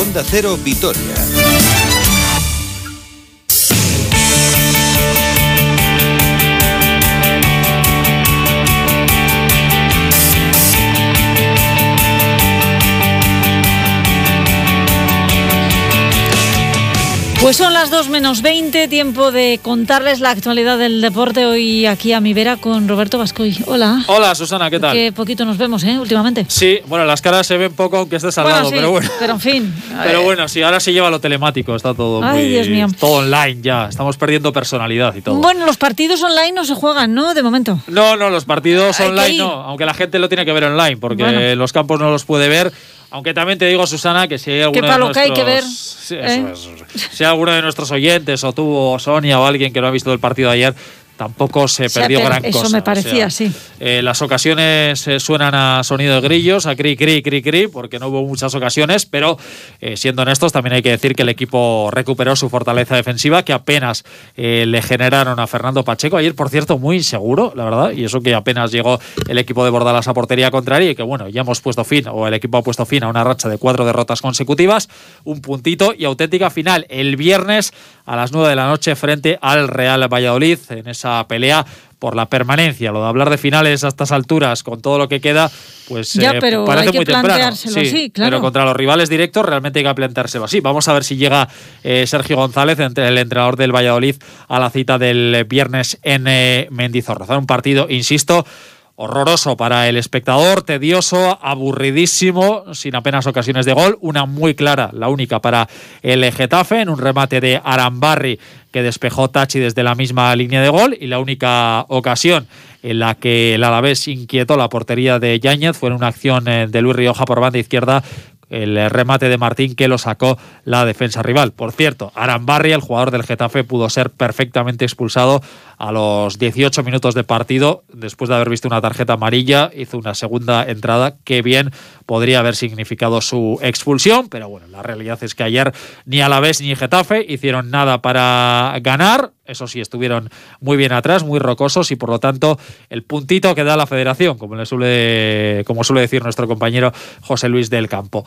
Onda Cero Vitoria. Pues son las 2 menos 20, tiempo de contarles la actualidad del deporte hoy aquí a mi vera con Roberto Vascoy. Hola. Hola Susana, ¿qué tal? Que poquito nos vemos, ¿eh? Últimamente. Sí, bueno, las caras se ven poco aunque estés al Bueno, lado, sí, pero bueno. Pero en fin. Pero bueno, sí, ahora se lleva lo telemático, está todo Ay, muy- Dios mío. todo online ya, estamos perdiendo personalidad y todo. Bueno, los partidos online no se juegan, ¿no? De momento. No, no, los partidos Hay online no, aunque la gente lo tiene que ver online, porque Bueno. los campos no los puede ver. Aunque también te digo, Susana, que si hay alguno de lo que hay que ver, nuestros- Sí, ¿eh? es. Si hay alguno de nuestros oyentes, o tú, o Sonia, o alguien que no ha visto el partido ayer, tampoco se sea, perdió pero gran eso cosa. me o parecía, sea, sí. eh, las ocasiones eh, suenan a sonido de grillos, a cri, cri, cri, cri, porque no hubo muchas ocasiones, pero eh, siendo honestos, también hay que decir que el equipo recuperó su fortaleza defensiva, que apenas eh, le generaron a Fernando Pacheco. Ayer, por cierto, muy inseguro, la verdad, y eso que apenas llegó el equipo de Bordalas a portería contraria, y que bueno, ya hemos puesto fin, o el equipo ha puesto fin a una racha de cuatro derrotas consecutivas, un puntito y auténtica final el viernes a las nueve de la noche frente al Real Valladolid en esa pelea por la permanencia. Lo de hablar de finales a estas alturas, con todo lo que queda, pues Ya, eh, pero parece hay que muy temprano. así, claro. Pero contra los rivales directos realmente hay que planteárselo así. Vamos a ver si llega eh, Sergio González, entre el entrenador del Valladolid, a la cita del viernes en eh, Mendizorroza. Un partido, insisto, horroroso para el espectador, tedioso, aburridísimo, sin apenas ocasiones de gol. Una muy clara, la única para el Getafe, en un remate de Arambarri que despejó Tachi desde la misma línea de gol. Y la única ocasión en la que el Alavés inquietó la portería de Yáñez fue en una acción eh, de Luis Rioja por banda izquierda el eh, remate de Martín que lo sacó la defensa rival. Por cierto, Arambarri, el jugador del Getafe, pudo ser perfectamente expulsado a los 18 minutos de partido después de haber visto una tarjeta amarilla. Hizo una segunda entrada que bien podría haber significado su expulsión, pero bueno, la realidad es que ayer ni Alavés ni Getafe hicieron nada para ganar. Eso sí, estuvieron muy bien atrás, muy rocosos y por lo tanto el puntito que da la federación, como, le suele, como suele decir nuestro compañero José Luis del Campo.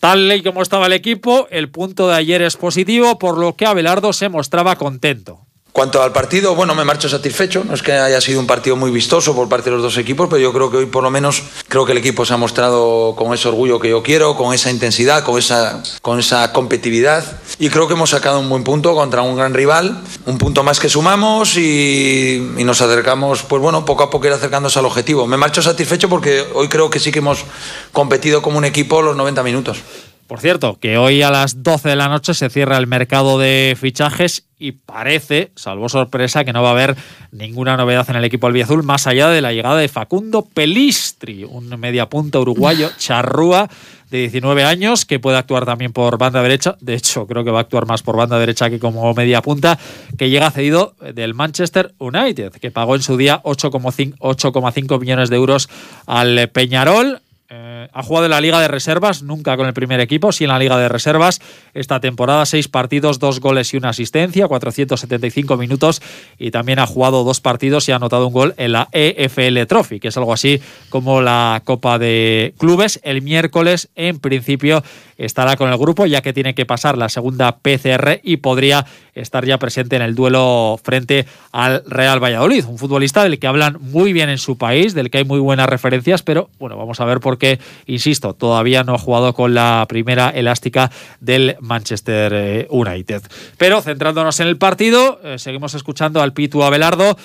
Tal y como estaba el equipo, el punto de ayer es positivo, por lo que Abelardo se mostraba contento. Cuanto al partido, bueno, me marcho satisfecho. No es que haya sido un partido muy vistoso por parte de los dos equipos, pero yo creo que hoy por lo menos creo que el equipo se ha mostrado con ese orgullo que yo quiero, con esa intensidad, con esa, con esa competitividad. Y creo que hemos sacado un buen punto contra un gran rival, un punto más que sumamos y, y nos acercamos, pues bueno, poco a poco ir acercándose al objetivo. Me marcho satisfecho porque hoy creo que sí que hemos competido como un equipo los 90 minutos. Por cierto, que hoy a las 12 de la noche se cierra el mercado de fichajes y parece, salvo sorpresa, que no va a haber ninguna novedad en el equipo albiazul más allá de la llegada de Facundo Pelistri, un mediapunta uruguayo charrúa de 19 años que puede actuar también por banda derecha. De hecho, creo que va a actuar más por banda derecha que como media punta, que llega cedido del Manchester United, que pagó en su día 8,5 8,5 millones de euros al Peñarol. Eh, ha jugado en la Liga de Reservas, nunca con el primer equipo, sí en la Liga de Reservas. Esta temporada, seis partidos, dos goles y una asistencia, 475 minutos. Y también ha jugado dos partidos y ha anotado un gol en la EFL Trophy, que es algo así como la Copa de Clubes. El miércoles, en principio, estará con el grupo, ya que tiene que pasar la segunda PCR y podría estar ya presente en el duelo frente al Real Valladolid. Un futbolista del que hablan muy bien en su país, del que hay muy buenas referencias, pero bueno, vamos a ver por qué, insisto, todavía no ha jugado con la primera elástica del Manchester eh, United. Pero centrándonos en el partido, eh, seguimos escuchando al Pitu Abelardo.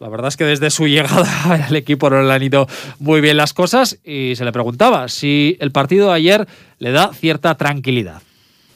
La verdad es que desde su llegada al equipo no le han ido muy bien las cosas y se le preguntaba si el partido de ayer le da cierta tranquilidad.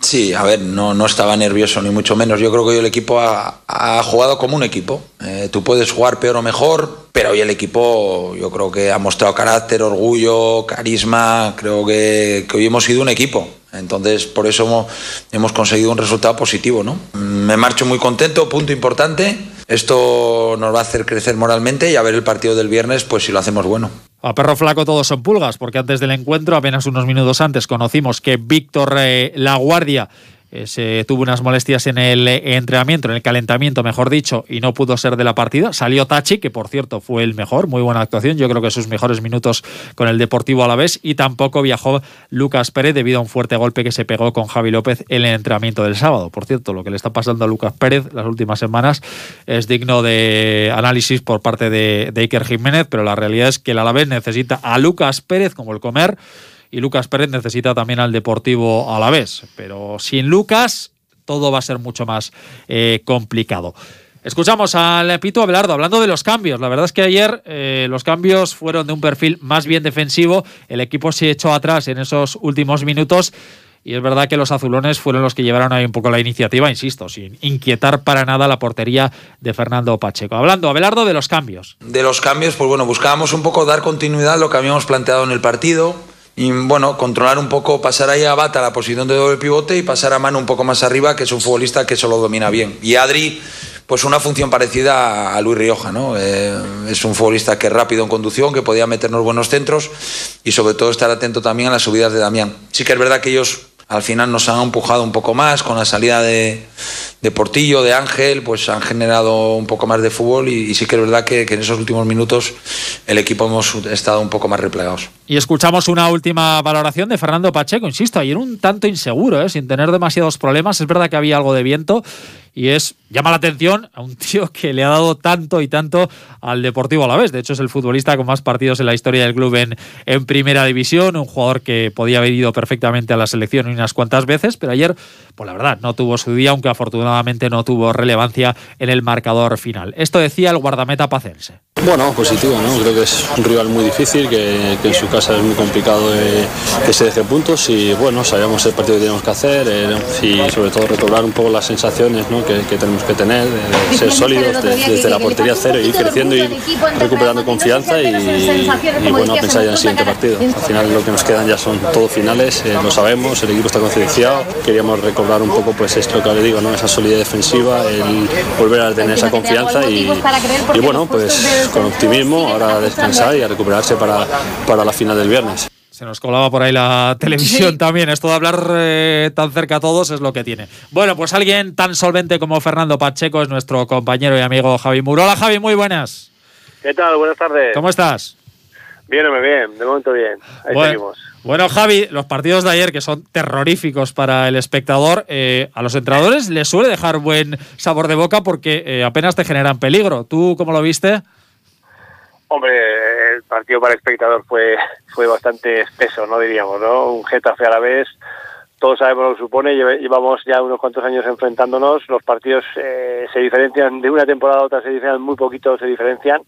Sí, a ver, no, no estaba nervioso ni mucho menos. Yo creo que hoy el equipo ha, jugado como un equipo. Eh, tú puedes jugar peor o mejor, pero hoy el equipo yo creo que ha mostrado carácter, orgullo, carisma. Creo que, que hoy hemos sido un equipo. Entonces, por eso hemos, hemos conseguido un resultado positivo, ¿no? Me marcho muy contento, punto importante. Esto nos va a hacer crecer moralmente y a ver el partido del viernes, pues si lo hacemos bueno. A perro flaco todos son pulgas, porque antes del encuentro, apenas unos minutos antes, conocimos que Víctor eh, Laguardia eh, se tuvo unas molestias en el entrenamiento, en el calentamiento, mejor dicho, y no pudo ser de la partida. Salió Tachi, que por cierto fue el mejor, muy buena actuación, yo creo que sus mejores minutos con el Deportivo a la vez, y tampoco viajó Lucas Pérez debido a un fuerte golpe que se pegó con Javi López en el entrenamiento del sábado. Por cierto, lo que le está pasando a Lucas Pérez las últimas semanas es digno de análisis por parte de, de Iker Jiménez, pero la realidad es que el Alavés necesita a Lucas Pérez como el comer y Lucas Pérez necesita también al Deportivo a la vez. Pero sin Lucas todo va a ser mucho más eh, complicado. Escuchamos al Pito Abelardo hablando de los cambios. La verdad es que ayer eh, los cambios fueron de un perfil más bien defensivo. El equipo se echó atrás en esos últimos minutos. Y es verdad que los azulones fueron los que llevaron ahí un poco la iniciativa, insisto, sin inquietar para nada la portería de Fernando Pacheco. Hablando, Abelardo, de los cambios. De los cambios, pues bueno, buscábamos un poco dar continuidad a lo que habíamos planteado en el partido y bueno, controlar un poco, pasar ahí a Bata la posición de doble pivote y pasar a Mano un poco más arriba, que es un futbolista que eso lo domina bien. Y Adri pues una función parecida a Luis Rioja, ¿no? Eh, es un futbolista que es rápido en conducción, que podía meternos buenos centros y sobre todo estar atento también a las subidas de Damián. Sí que es verdad que ellos al final nos han empujado un poco más con la salida de, Portillo, de Ángel, pues han generado un poco más de fútbol y, sí que es verdad que, que, en esos últimos minutos el equipo hemos estado un poco más replegados. Y escuchamos una última valoración de Fernando Pacheco, insisto, ayer un tanto inseguro, ¿eh? sin tener demasiados problemas, es verdad que había algo de viento y es llama la atención a un tío que le ha dado tanto y tanto al Deportivo a la vez. De hecho, es el futbolista con más partidos en la historia del club en, en primera división, un jugador que podía haber ido perfectamente a la selección unas cuantas veces, pero ayer, pues la verdad, no tuvo su día, aunque afortunadamente no tuvo relevancia en el marcador final. Esto decía el guardameta pacense. Bueno, positivo, ¿no? Creo que es un rival muy difícil, que, que en su casa es muy complicado que se deje puntos y bueno, sabíamos el partido que teníamos que hacer eh, y sobre todo recobrar un poco las sensaciones ¿no? Que, que, tenemos que tener, ser sólidos de, desde la portería cero, ir creciendo y recuperando confianza y, y, bueno, pensar ya en el siguiente partido. Al final lo que nos quedan ya son todos finales, eh, lo sabemos, el equipo está concienciado, queríamos recobrar un poco pues esto que le digo, ¿no? esa solidez defensiva, el volver a tener esa confianza y, y bueno, pues con optimismo, ahora a descansar y a recuperarse para, para la final del viernes. Se nos colaba por ahí la televisión sí. también. Esto de hablar eh, tan cerca a todos es lo que tiene. Bueno, pues alguien tan solvente como Fernando Pacheco es nuestro compañero y amigo Javi Muro. Hola Javi, muy buenas. ¿Qué tal? Buenas tardes. ¿Cómo estás? Bien, hombre, bien. De momento bien. Ahí bueno, seguimos. Bueno, Javi, los partidos de ayer que son terroríficos para el espectador, eh, a los entrenadores les suele dejar buen sabor de boca porque eh, apenas te generan peligro. ¿Tú cómo lo viste? Hombre, el partido para espectador fue, fue bastante espeso, ¿no? Diríamos, ¿no? Un Getafe a la vez, todos sabemos lo que supone, llevamos ya unos cuantos años enfrentándonos, los partidos eh, se diferencian de una temporada a otra, se diferencian muy poquito, se diferencian,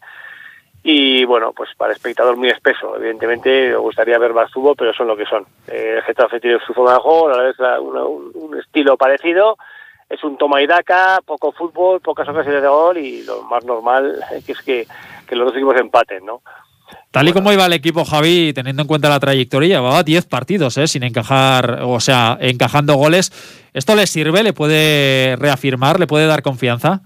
y bueno, pues para espectador muy espeso, evidentemente me gustaría ver más fútbol, pero son lo que son. Eh, el Getafe tiene su forma de juego, a la vez un, un estilo parecido, es un toma y daca, poco fútbol, pocas ocasiones de gol y lo más normal es que, que los dos equipos empaten, ¿no? Tal y como iba el equipo, Javi, teniendo en cuenta la trayectoria, llevaba 10 partidos ¿eh? sin encajar, o sea, encajando goles. ¿Esto le sirve? ¿Le puede reafirmar? ¿Le puede dar confianza?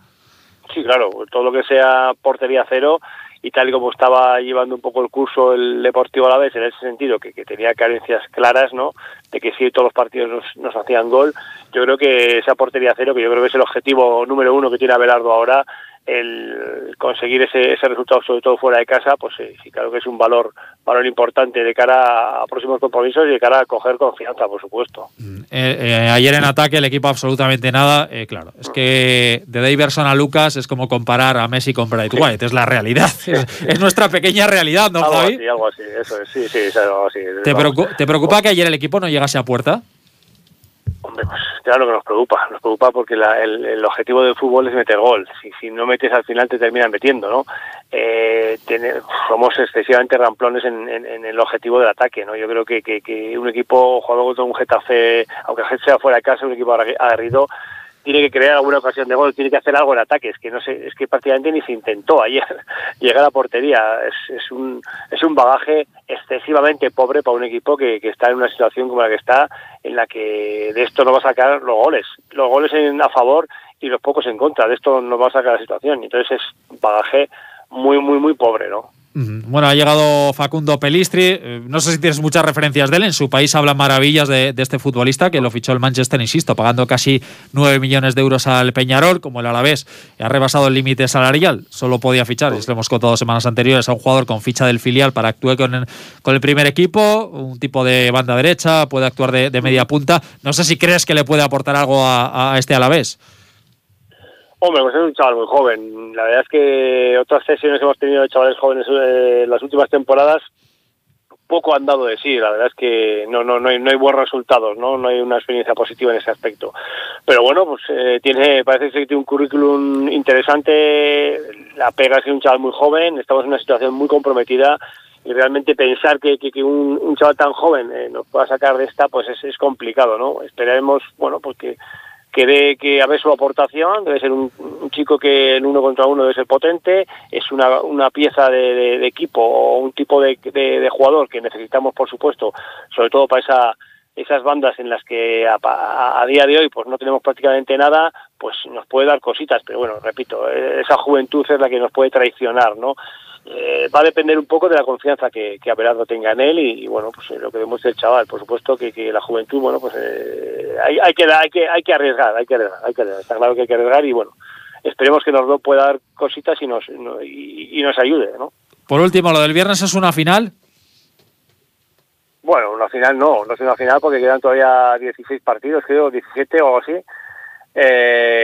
Sí, claro, todo lo que sea portería cero y tal y como estaba llevando un poco el curso el Deportivo a la vez en ese sentido, que, que tenía carencias claras, ¿no? De que si todos los partidos nos, nos, hacían gol, yo creo que esa portería cero, que yo creo que es el objetivo número uno que tiene Abelardo ahora, el conseguir ese, ese resultado, sobre todo fuera de casa, pues sí, sí, claro que es un valor, valor importante de cara a próximos compromisos y de cara a coger confianza, por supuesto. Eh, eh, ayer en ataque el equipo absolutamente nada, eh, claro, es que de Daverson a Lucas es como comparar a Messi con Bright White, es la realidad, es, es, nuestra pequeña realidad, ¿no, algo Javi? Así, algo así, eso es, sí, sí, es algo así. ¿Te, preocupa, ¿Te preocupa que ayer el equipo no llegase a puerta? Hombre, pues claro que nos preocupa, nos preocupa porque la, el, el, objetivo del fútbol es meter gol. Si, si no metes al final te terminan metiendo, ¿no? Eh, tener, somos excesivamente ramplones en, en, en, el objetivo del ataque, ¿no? Yo creo que, que, que un equipo jugando contra un Getafe, aunque sea fuera de casa, un equipo aguerrido, tiene que crear alguna ocasión de gol, tiene que hacer algo en ataque, es que no sé, es que prácticamente ni se intentó ayer llegar a portería, es, es un es un bagaje excesivamente pobre para un equipo que, que está en una situación como la que está, en la que de esto no va a sacar los goles, los goles en, a favor y los pocos en contra, de esto no va a sacar la situación, entonces es un bagaje muy muy muy pobre, ¿no? Bueno, ha llegado Facundo Pelistri. Eh, no sé si tienes muchas referencias de él. En su país hablan maravillas de, este futbolista que lo fichó el Manchester, insisto, pagando casi 9 millones de euros al Peñarol, como el Alavés ha rebasado el límite salarial. Solo podía fichar, y lo hemos contado semanas anteriores, a un jugador con ficha del filial para actuar con, el primer equipo, un tipo de banda derecha, puede actuar de, media punta. No sé si crees que le puede aportar algo a, a este Alavés. Hombre, pues es un chaval muy joven. La verdad es que otras sesiones hemos tenido de chavales jóvenes en eh, las últimas temporadas poco han dado de sí. La verdad es que no no no hay, no hay buenos resultados, no no hay una experiencia positiva en ese aspecto. Pero bueno, pues eh, tiene parece que tiene un currículum interesante. La pega es que es un chaval muy joven. Estamos en una situación muy comprometida y realmente pensar que, que, un, chaval tan joven eh, nos pueda sacar de esta, pues es, es complicado, ¿no? Esperaremos, bueno, pues que que ve que a ver su aportación, debe ser un, chico que en uno contra uno debe ser potente, es una, una pieza de, equipo o un tipo de, de, jugador que necesitamos, por supuesto, sobre todo para esa, esas bandas en las que a, a, día de hoy pues no tenemos prácticamente nada, pues nos puede dar cositas, pero bueno, repito, esa juventud es la que nos puede traicionar, ¿no? Eh, va a depender un poco de la confianza que, que Abelardo tenga en él y, bueno, pues eh, lo que demuestre el chaval. Por supuesto que, que la juventud, bueno, pues eh, hay, hay, que, hay, que, hay que arriesgar, hay que arriesgar, hay que arriesgar. Está claro que hay que arriesgar y bueno, esperemos que nos pueda dar cositas y nos, y, nos ayude, ¿no? Por último, lo del viernes es una final. Bueno, una final no, no es una final porque quedan todavía 16 partidos, creo, 17 o algo así.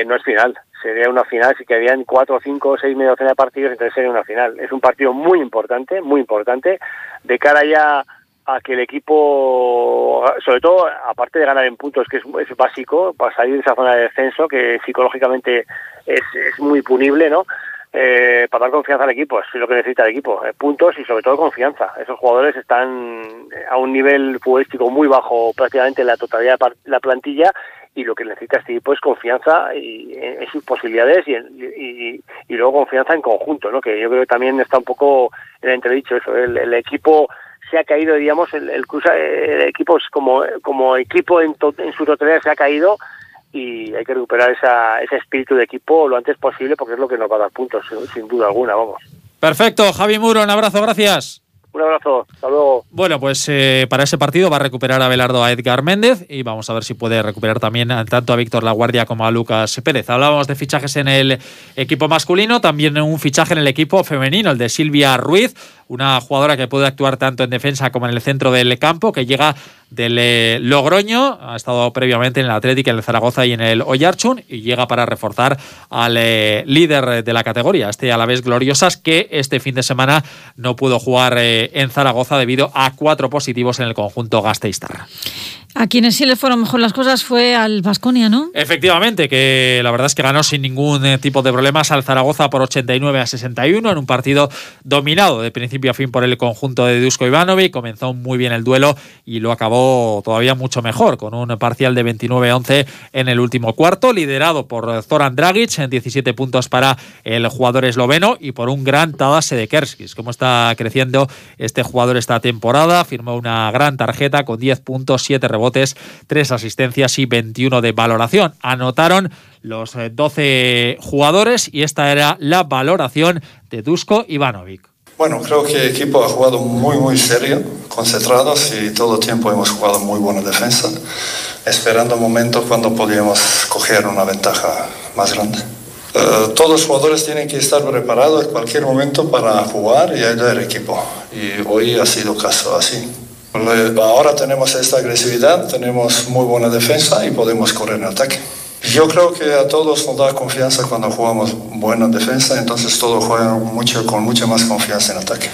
no es final sería una final, si quedarían cuatro, cinco, seis medio de partidos, entonces sería una final. Es un partido muy importante, muy importante, de cara ya a que el equipo, sobre todo, aparte de ganar en puntos, que es, básico, para salir de esa zona de descenso, que psicológicamente es, es muy punible, ¿no? Eh, para dar confianza al equipo, es lo que necesita el equipo, eh, puntos y sobre todo confianza. Esos jugadores están a un nivel futbolístico muy bajo prácticamente en la totalidad de la plantilla y lo que necesita este equipo es confianza y, en, sus posibilidades y, y, luego confianza en conjunto, ¿no? que yo creo que también está un poco en el entredicho eso, el, equipo se ha caído, digamos, el, el, el equipo como, como equipo en, en su totalidad se ha caído y hay que recuperar esa, ese espíritu de equipo lo antes posible porque es lo que nos va a dar puntos, sin duda alguna, vamos. Perfecto, Javi Muro, un abrazo, gracias. Un abrazo, hasta luego. Bueno, pues eh, para ese partido va a recuperar a Belardo a Edgar Méndez y vamos a ver si puede recuperar también tanto a Víctor Laguardia como a Lucas Pérez. Hablábamos de fichajes en el equipo masculino, también un fichaje en el equipo femenino, el de Silvia Ruiz, una jugadora que puede actuar tanto en defensa como en el centro del campo, que llega del eh, Logroño, ha estado previamente en el Atlético, en el Zaragoza y en el Oyarchun, y llega para reforzar al eh, líder de la categoría, este a la vez Gloriosas, que este fin de semana no pudo jugar eh, en Zaragoza debido a cuatro positivos en el conjunto Gasteiztarra. A quienes sí le fueron mejor las cosas fue al Vasconia, ¿no? Efectivamente, que la verdad es que ganó sin ningún tipo de problemas al Zaragoza por 89 a 61 en un partido dominado de principio a fin por el conjunto de Dusko Ivanovic. Comenzó muy bien el duelo y lo acabó todavía mucho mejor, con un parcial de 29 a 11 en el último cuarto, liderado por Zoran Dragic en 17 puntos para el jugador esloveno y por un gran Tadas de Kerskis. Cómo está creciendo este jugador esta temporada, firmó una gran tarjeta con 10 puntos, 7 rebotes tres asistencias y 21 de valoración. Anotaron los 12 eh, jugadores y esta era la valoración de Dusko Ivanovic. Bueno, creo que el equipo ha jugado muy, muy serio, concentrados y todo el tiempo hemos jugado muy buena defensa, esperando momentos cuando podíamos coger una ventaja más grande. Eh, todos los jugadores tienen que estar preparados en cualquier momento para jugar y ayudar al equipo. Y hoy ha sido caso así. Ahora tenemos esta agresividad, tenemos muy buena defensa y podemos correr en ataque. Yo creo que a todos nos da confianza cuando jugamos buena defensa, entonces todos juegan mucho, con mucha más confianza en ataque.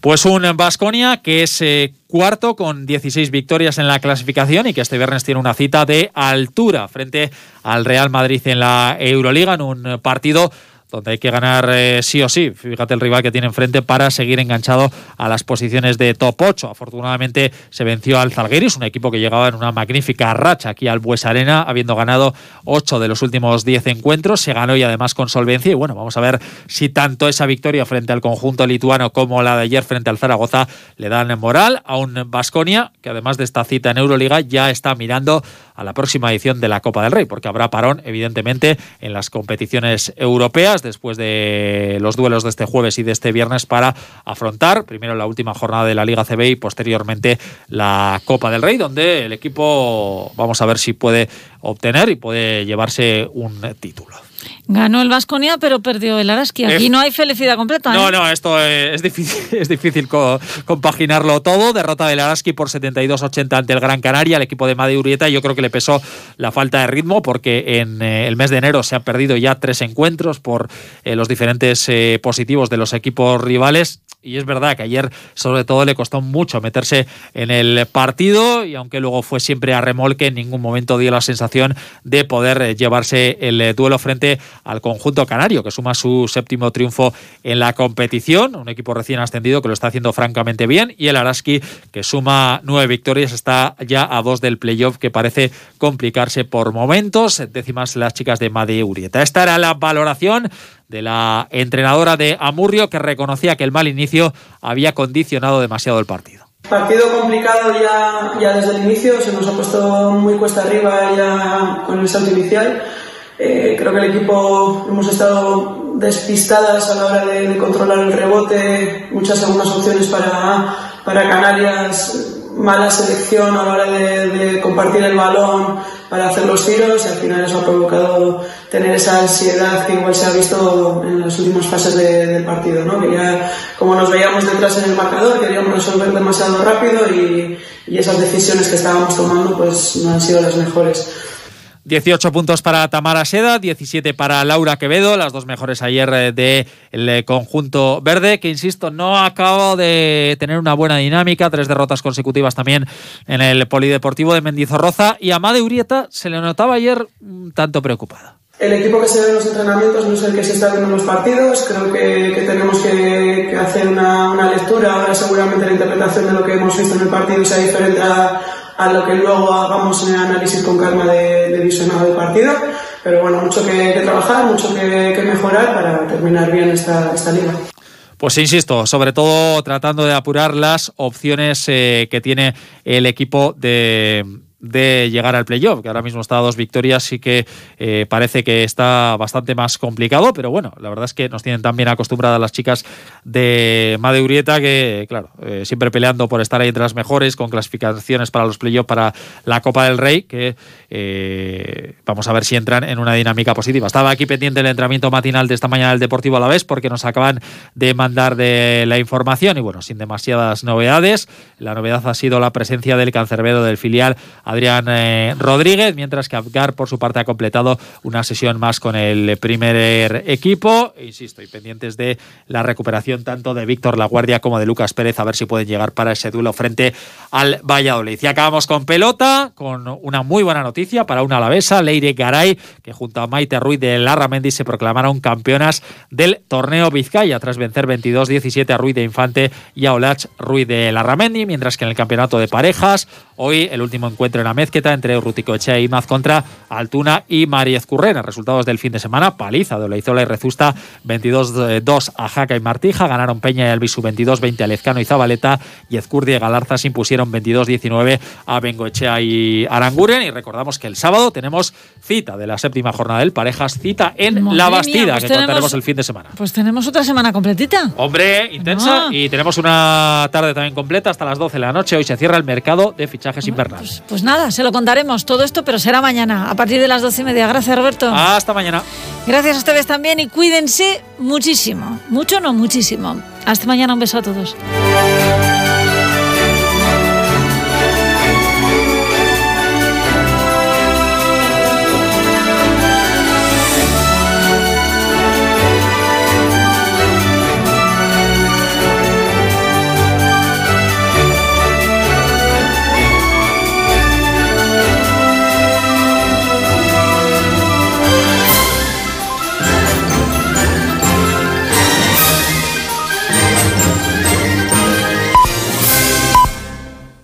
Pues un Vasconia que es eh, cuarto con 16 victorias en la clasificación y que este viernes tiene una cita de altura frente al Real Madrid en la Euroliga en un partido donde hay que ganar eh, sí o sí. Fíjate el rival que tiene enfrente para seguir enganchado a las posiciones de top 8. Afortunadamente se venció al Zalgiris, un equipo que llegaba en una magnífica racha aquí al Bues Arena, habiendo ganado 8 de los últimos 10 encuentros. Se ganó y además con solvencia. Y bueno, vamos a ver si tanto esa victoria frente al conjunto lituano como la de ayer frente al Zaragoza le dan moral a un Vasconia que además de esta cita en Euroliga ya está mirando a la próxima edición de la Copa del Rey, porque habrá parón, evidentemente, en las competiciones europeas después de los duelos de este jueves y de este viernes para afrontar primero la última jornada de la Liga CB y posteriormente la Copa del Rey, donde el equipo vamos a ver si puede obtener y puede llevarse un título. Ganó el Vasconia, pero perdió el Araski. Aquí no hay felicidad completa. No, ¿eh? no, esto es difícil, es difícil compaginarlo todo. Derrota del Araski por 72-80 ante el Gran Canaria, el equipo de Madi Urieta. Yo creo que le pesó la falta de ritmo porque en eh, el mes de enero se han perdido ya tres encuentros por eh, los diferentes positivos de los equipos rivales y es verdad que ayer sobre todo le costó mucho meterse en el partido y aunque luego fue siempre a remolque, en ningún momento dio la sensación de poder eh, llevarse el eh, duelo frente al conjunto canario, que suma su séptimo triunfo en la competición, un equipo recién ascendido que lo está haciendo francamente bien, y el Araski, que suma nueve victorias, está ya a dos del playoff, que parece complicarse por momentos, décimas las chicas de Made Urieta. Esta era la valoración de la entrenadora de Amurrio que reconocía que el mal inicio había condicionado demasiado el partido. Partido complicado ya, ya desde el inicio, se nos ha puesto muy cuesta arriba ya con el salto inicial. Eh, creo que el equipo hemos estado despistadas a la hora de, controlar el rebote, muchas segundas opciones para, para Canarias, mala selección a la hora de, compartir el balón para hacer los tiros y al final eso ha provocado tener esa ansiedad que igual se ha visto en las últimas fases del partido, ¿no? que ya como nos veíamos detrás en el marcador queríamos resolver demasiado rápido y, y esas decisiones que estábamos tomando pues no han sido las mejores. 18 puntos para Tamara Seda, 17 para Laura Quevedo, las dos mejores ayer eh, del eh, conjunto verde, que insisto, no acabo de tener una buena dinámica, tres derrotas consecutivas también en el Polideportivo de Mendizorroza y a Made Urieta se le notaba ayer un tanto preocupada. El equipo que se ve en los entrenamientos no es el que se está viendo en los partidos. Creo que, tenemos que, hacer una, una, lectura. Ahora seguramente la interpretación de lo que hemos visto en el partido sea diferente a, a lo que luego hagamos en el análisis con calma de, de visionado del partido. Pero bueno, mucho que, trabajar, mucho que, mejorar para terminar bien esta, esta liga. Pues insisto, sobre todo tratando de apurar las opciones eh, que tiene el equipo de, de llegar al playoff, que ahora mismo está a dos victorias y que eh, parece que está bastante más complicado, pero bueno, la verdad es que nos tienen tan bien acostumbradas las chicas de Madeurieta que, claro, eh, siempre peleando por estar ahí entre las mejores, con clasificaciones para los playoffs para la Copa del Rey, que eh, vamos a ver si entran en una dinámica positiva. Estaba aquí pendiente el entrenamiento matinal de esta mañana del Deportivo a la vez, porque nos acaban de mandar de la información y bueno, sin demasiadas novedades. La novedad ha sido la presencia del cancerbero del filial Adrián eh, Rodríguez, mientras que Abgar, por su parte, ha completado una sesión más con el primer equipo. Insisto, y pendientes de la recuperación tanto de Víctor Laguardia como de Lucas Pérez, a ver si pueden llegar para ese duelo frente al Valladolid. Y acabamos con pelota, con una muy buena noticia para una alavesa, Leire Garay, que junto a Maite Ruiz de Larramendi se proclamaron campeonas del torneo Vizcaya, tras vencer 22-17 a Ruiz de Infante y a Olach Ruiz de Larramendi, mientras que en el campeonato de parejas, hoy el último encuentro en la mezqueta entre Ruticoechea y Maz contra Altuna y Mariez Currena. Resultados del fin de semana, paliza de Oleizola y Rezusta, 22-2 a Jaca y Martija, ganaron Peña y Albisu 22-20 a Lezcano y Zabaleta, y Ezcurdi y Galarza se impusieron 22-19 a Bengoechea y Aranguren. Y recordamos que el sábado tenemos cita de la séptima jornada del Parejas, cita en La Bastida, pues que contaremos el fin de semana. Pues tenemos otra semana completita. Hombre, intensa, y tenemos una tarde también completa hasta las 12 de la noche. Hoy se cierra el mercado de fichajes invernales. Pues, pues nada, se lo contaremos todo esto, pero será mañana, a partir de las doce y media. Gracias, Roberto. Hasta mañana. Gracias a ustedes también y cuídense muchísimo. Mucho, no muchísimo. Hasta mañana, un beso a todos.